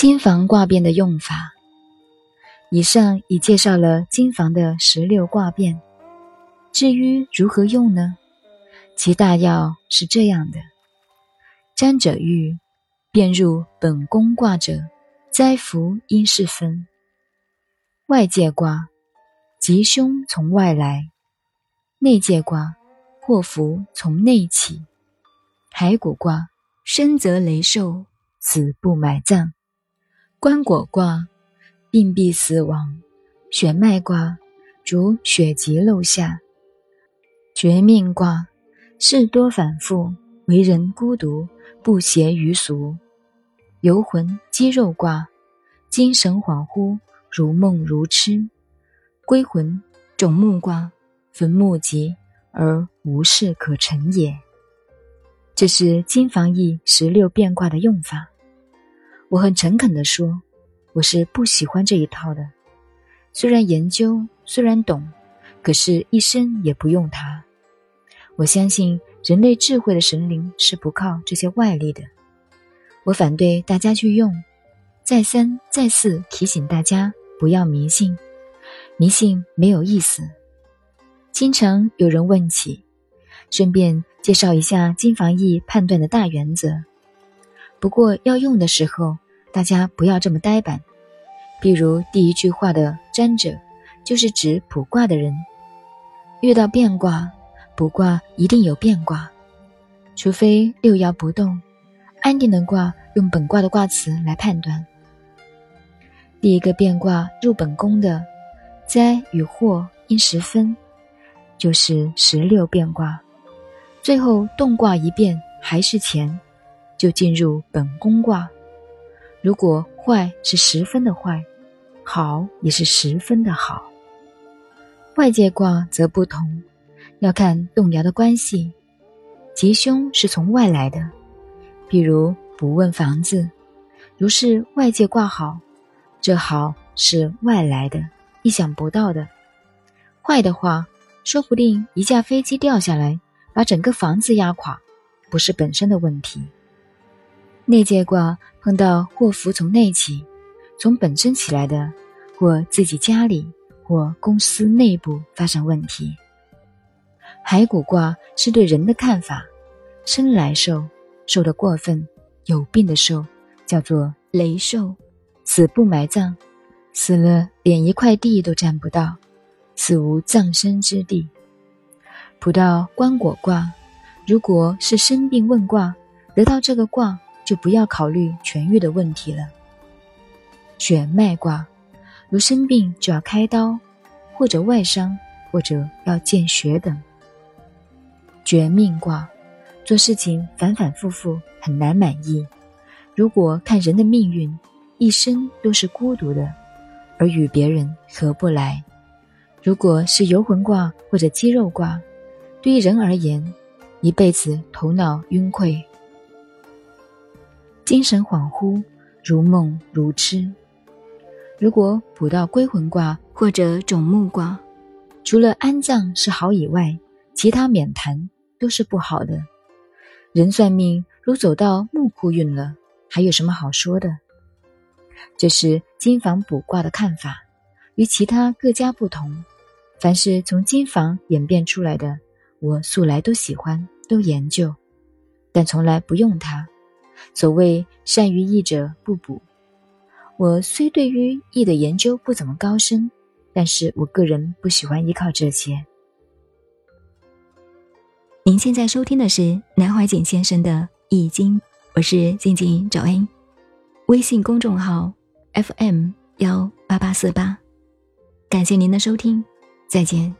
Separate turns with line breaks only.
金房卦变的用法。以上已介绍了金房的十六卦变。至于如何用呢？其大要是这样的：占者欲，变入本宫卦者，灾福应是分。外界卦，吉凶从外来；内界卦，祸福从内起。骸骨卦，生则雷受，死不埋葬。棺椁卦，病必死亡；血脉卦，主血急漏下；绝命卦，事多反复，为人孤独，不谐于俗；游魂肌肉卦，精神恍惚，如梦如痴；归魂种木卦，坟墓吉而无事可成也。这是金房易十六变卦的用法。我很诚恳地说，我是不喜欢这一套的。虽然研究，虽然懂，可是一生也不用它。我相信人类智慧的神灵是不靠这些外力的。我反对大家去用，再三再四提醒大家不要迷信，迷信没有意思。经常有人问起，顺便介绍一下金房易判断的大原则。不过要用的时候，大家不要这么呆板。比如第一句话的“占者”，就是指卜卦的人。遇到变卦，卜卦一定有变卦，除非六爻不动，安定的卦用本卦的卦辞来判断。第一个变卦入本宫的灾与祸应十分，就是十六变卦。最后动卦一变还是乾。就进入本宫卦，如果坏是十分的坏，好也是十分的好。外界卦则不同，要看动摇的关系，吉凶是从外来的。比如不问房子，如是外界卦好，这好是外来的，意想不到的；坏的话，说不定一架飞机掉下来，把整个房子压垮，不是本身的问题。内界卦碰到祸福从内起，从本身起来的，或自己家里或公司内部发生问题。骸骨卦是对人的看法，生来瘦，瘦的过分，有病的瘦，叫做雷瘦，死不埋葬，死了连一块地都占不到，死无葬身之地。卜到棺椁卦，如果是生病问卦，得到这个卦。就不要考虑痊愈的问题了。血脉卦，如生病就要开刀，或者外伤，或者要见血等。绝命卦，做事情反反复复很难满意。如果看人的命运，一生都是孤独的，而与别人合不来。如果是游魂卦或者肌肉卦，对于人而言，一辈子头脑晕溃。精神恍惚，如梦如痴。如果卜到归魂卦或者种木卦，除了安葬是好以外，其他免谈都是不好的。人算命如走到木库运了，还有什么好说的？这是金房卜卦的看法，与其他各家不同。凡是从金房演变出来的，我素来都喜欢，都研究，但从来不用它。所谓善于易者不卜，我虽对于易的研究不怎么高深，但是我个人不喜欢依靠这些。
您现在收听的是南怀瑾先生的《易经》，我是静静找恩，微信公众号 FM 幺八八四八，感谢您的收听，再见。